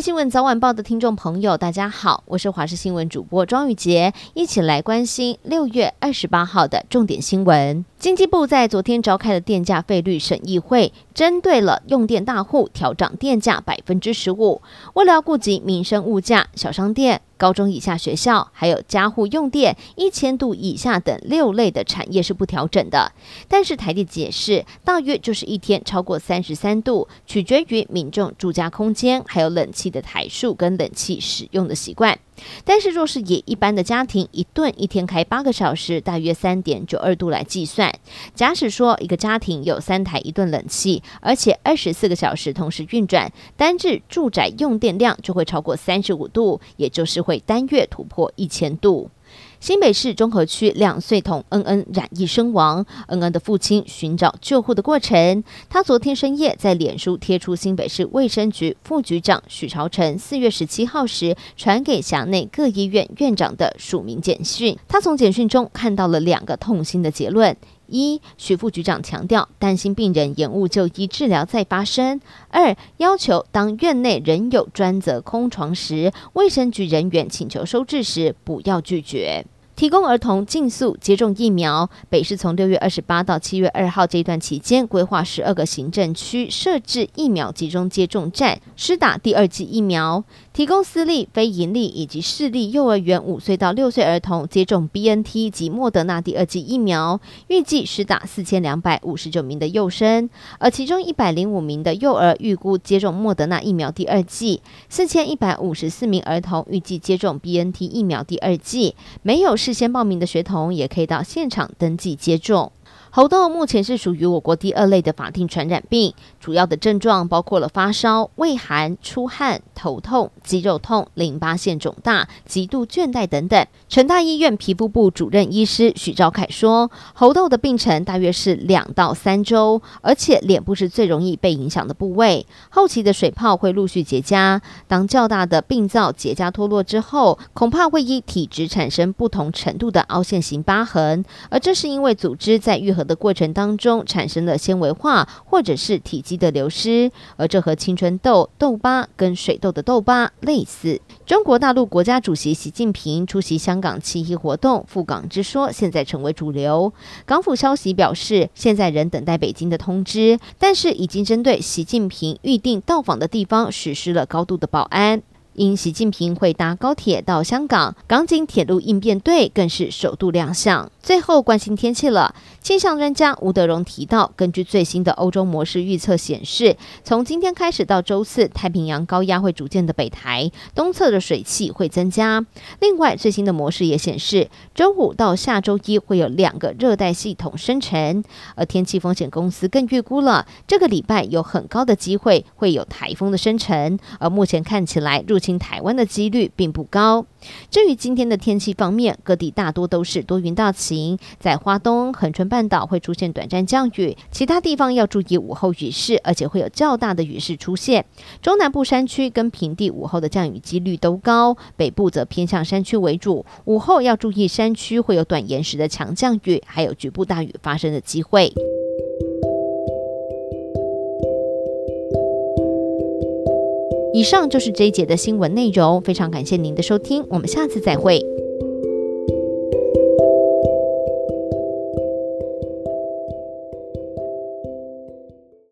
新闻早晚报的听众朋友，大家好，我是华视新闻主播庄宇杰，一起来关心六月二十八号的重点新闻。经济部在昨天召开的电价费率审议会，针对了用电大户调涨电价百分之十五。为了顾及民生物价，小商店、高中以下学校，还有家户用电一千度以下等六类的产业是不调整的。但是台电解释，大约就是一天超过三十三度，取决于民众住家空间还有冷气的台数跟冷气使用的习惯。但是，若是以一般的家庭一顿一天开八个小时，大约三点九二度来计算，假使说一个家庭有三台一顿冷气，而且二十四个小时同时运转，单日住宅用电量就会超过三十五度，也就是会单月突破一千度。新北市中和区两岁童恩恩染疫身亡，恩恩的父亲寻找救护的过程。他昨天深夜在脸书贴出新北市卫生局副局长许朝成四月十七号时传给辖内各医院院长的署名简讯。他从简讯中看到了两个痛心的结论：一，徐副局长强调担心病人延误就医治疗再发生；二，要求当院内仍有专责空床时，卫生局人员请求收治时不要拒绝。提供儿童尽速接种疫苗。北市从六月二十八到七月二号这段期间，规划十二个行政区设置疫苗集中接种站，施打第二剂疫苗。提供私立、非营利以及市立幼儿园五岁到六岁儿童接种 BNT 及莫德纳第二剂疫苗，预计施打四千两百五十九名的幼生，而其中一百零五名的幼儿预估接种莫德纳疫苗第二剂，四千一百五十四名儿童预计接种 BNT 疫苗第二剂，没有事先报名的学童也可以到现场登记接种。猴痘目前是属于我国第二类的法定传染病，主要的症状包括了发烧、畏寒、出汗、头痛、肌肉痛、淋巴腺肿大、极度倦怠等等。成大医院皮肤部主任医师许兆凯说，猴痘的病程大约是两到三周，而且脸部是最容易被影响的部位，后期的水泡会陆续结痂。当较大的病灶结痂脱落之后，恐怕会依体质产生不同程度的凹陷型疤痕，而这是因为组织在愈合的过程当中产生了纤维化或者是体积的流失，而这和青春痘、痘疤跟水痘的痘疤类似。中国大陆国家主席习近平出席香港七一活动，赴港之说现在成为主流。港府消息表示，现在仍等待北京的通知，但是已经针对习近平预定到访的地方实施了高度的保安。因习近平会搭高铁到香港，港警铁路应变队更是首度亮相。最后关心天气了，气象专家吴德荣提到，根据最新的欧洲模式预测显示，从今天开始到周四，太平洋高压会逐渐的北抬，东侧的水汽会增加。另外，最新的模式也显示，周五到下周一会有两个热带系统生成，而天气风险公司更预估了这个礼拜有很高的机会会有台风的生成，而目前看起来入侵台湾的几率并不高。至于今天的天气方面，各地大多都是多云到晴在花东、恒春半岛会出现短暂降雨，其他地方要注意午后雨势，而且会有较大的雨势出现。中南部山区跟平地午后的降雨几率都高，北部则偏向山区为主，午后要注意山区会有短延时的强降雨，还有局部大雨发生的机会。以上就是这一节的新闻内容，非常感谢您的收听，我们下次再会。